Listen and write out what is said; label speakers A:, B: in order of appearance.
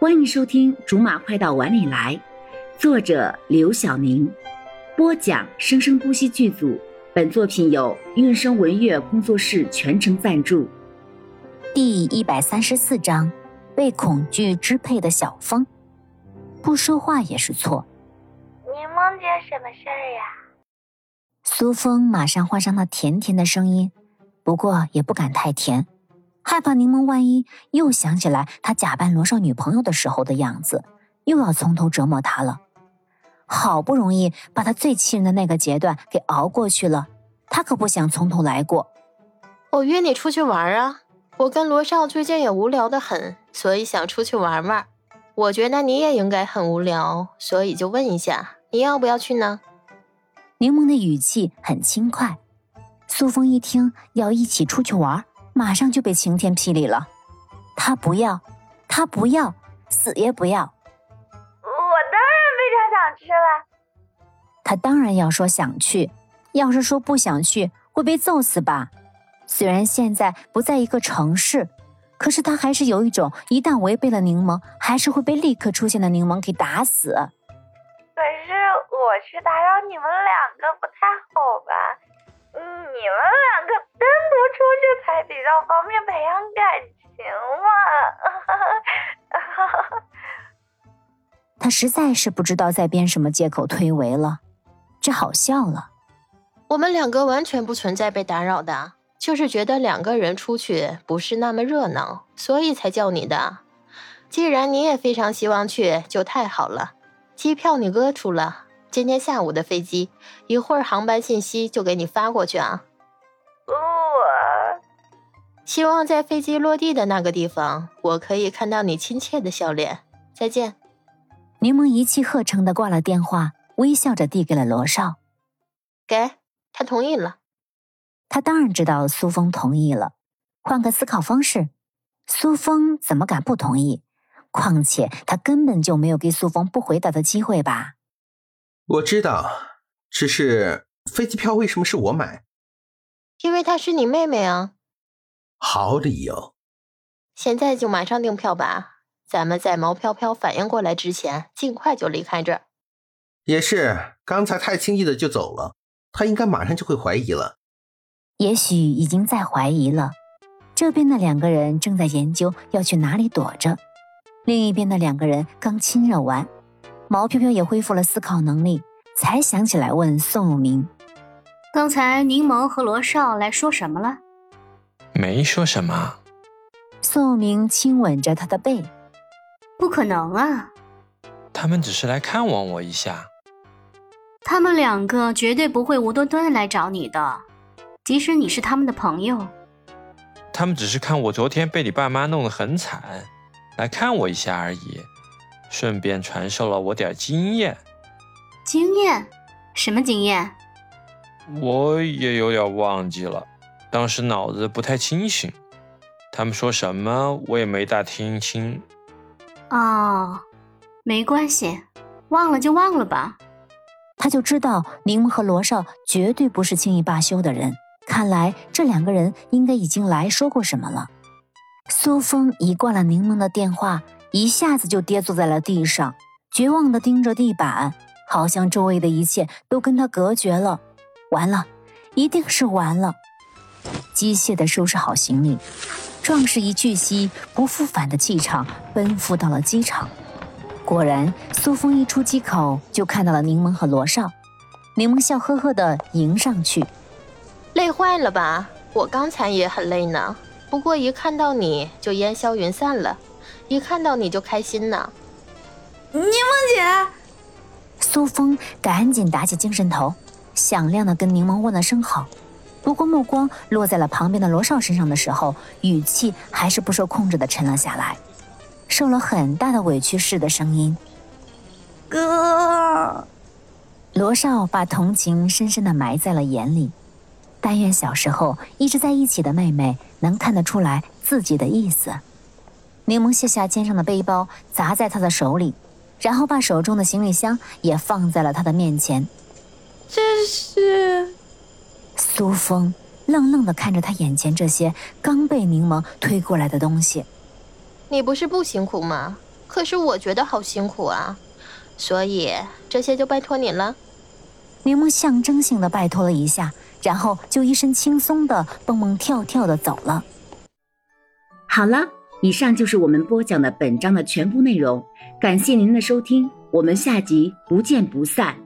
A: 欢迎收听《竹马快到碗里来》，作者刘晓宁，播讲生生不息剧组。本作品由韵声文乐工作室全程赞助。
B: 第一百三十四章：被恐惧支配的小风，不说话也是错。
C: 你梦见什么事儿呀？
B: 苏峰马上换上那甜甜的声音，不过也不敢太甜。害怕柠檬万一又想起来他假扮罗少女朋友的时候的样子，又要从头折磨他了。好不容易把他最气人的那个阶段给熬过去了，他可不想从头来过。
D: 我约你出去玩啊！我跟罗少最近也无聊的很，所以想出去玩玩。我觉得你也应该很无聊，所以就问一下，你要不要去呢？
B: 柠檬的语气很轻快。苏风一听要一起出去玩。马上就被晴天霹雳了，他不要，他不要，死也不要。
C: 我当然非常想去了。
B: 他当然要说想去，要是说不想去，会被揍死吧？虽然现在不在一个城市，可是他还是有一种一旦违背了柠檬，还是会被立刻出现的柠檬给打死。
C: 可是我去打扰你们两个不太好吧？你们两个。出去才比较方便培养感情
B: 嘛。他实在是不知道在编什么借口推诿了，这好笑了。
D: 我们两个完全不存在被打扰的，就是觉得两个人出去不是那么热闹，所以才叫你的。既然你也非常希望去，就太好了。机票你哥出了，今天下午的飞机，一会儿航班信息就给你发过去啊。希望在飞机落地的那个地方，我可以看到你亲切的笑脸。再见。
B: 柠檬一气呵成的挂了电话，微笑着递给了罗少。
D: 给他同意了。
B: 他当然知道苏峰同意了。换个思考方式，苏峰怎么敢不同意？况且他根本就没有给苏峰不回答的机会吧？
E: 我知道，只是飞机票为什么是我买？
D: 因为她是你妹妹啊。
E: 好理由，
D: 现在就马上订票吧。咱们在毛飘飘反应过来之前，尽快就离开这儿。
E: 也是，刚才太轻易的就走了，他应该马上就会怀疑了。
B: 也许已经在怀疑了。这边的两个人正在研究要去哪里躲着，另一边的两个人刚亲热完，毛飘飘也恢复了思考能力，才想起来问宋永明：“
F: 刚才柠檬和罗少来说什么了？”
G: 没说什么。
B: 宋明亲吻着他的背。
F: 不可能啊！
G: 他们只是来看望我一下。
F: 他们两个绝对不会无端端来找你的，即使你是他们的朋友。
G: 他们只是看我昨天被你爸妈弄得很惨，来看我一下而已，顺便传授了我点经验。
F: 经验？什么经验？
G: 我也有点忘记了。当时脑子不太清醒，他们说什么我也没大听清。
F: 哦，没关系，忘了就忘了吧。
B: 他就知道柠檬和罗少绝对不是轻易罢休的人，看来这两个人应该已经来说过什么了。苏峰一挂了柠檬的电话，一下子就跌坐在了地上，绝望地盯着地板，好像周围的一切都跟他隔绝了。完了，一定是完了。机械地收拾好行李，壮士一巨蜥不复返的气场奔赴到了机场。果然，苏峰一出机口就看到了柠檬和罗少。柠檬笑呵呵地迎上去：“
D: 累坏了吧？我刚才也很累呢，不过一看到你就烟消云散了，一看到你就开心呢。”
C: 柠檬姐，
B: 苏峰赶紧打起精神头，响亮地跟柠檬问了声好。不过目光落在了旁边的罗少身上的时候，语气还是不受控制的沉了下来，受了很大的委屈似的声音：“
C: 哥。”
B: 罗少把同情深深的埋在了眼里，但愿小时候一直在一起的妹妹能看得出来自己的意思。柠檬卸下肩上的背包，砸在他的手里，然后把手中的行李箱也放在了他的面前。
C: 这是。
B: 苏峰愣愣地看着他眼前这些刚被柠檬推过来的东西。
D: 你不是不辛苦吗？可是我觉得好辛苦啊，所以这些就拜托你了。
B: 柠檬象征性的拜托了一下，然后就一身轻松的蹦蹦跳跳的走了。
A: 好了，以上就是我们播讲的本章的全部内容，感谢您的收听，我们下集不见不散。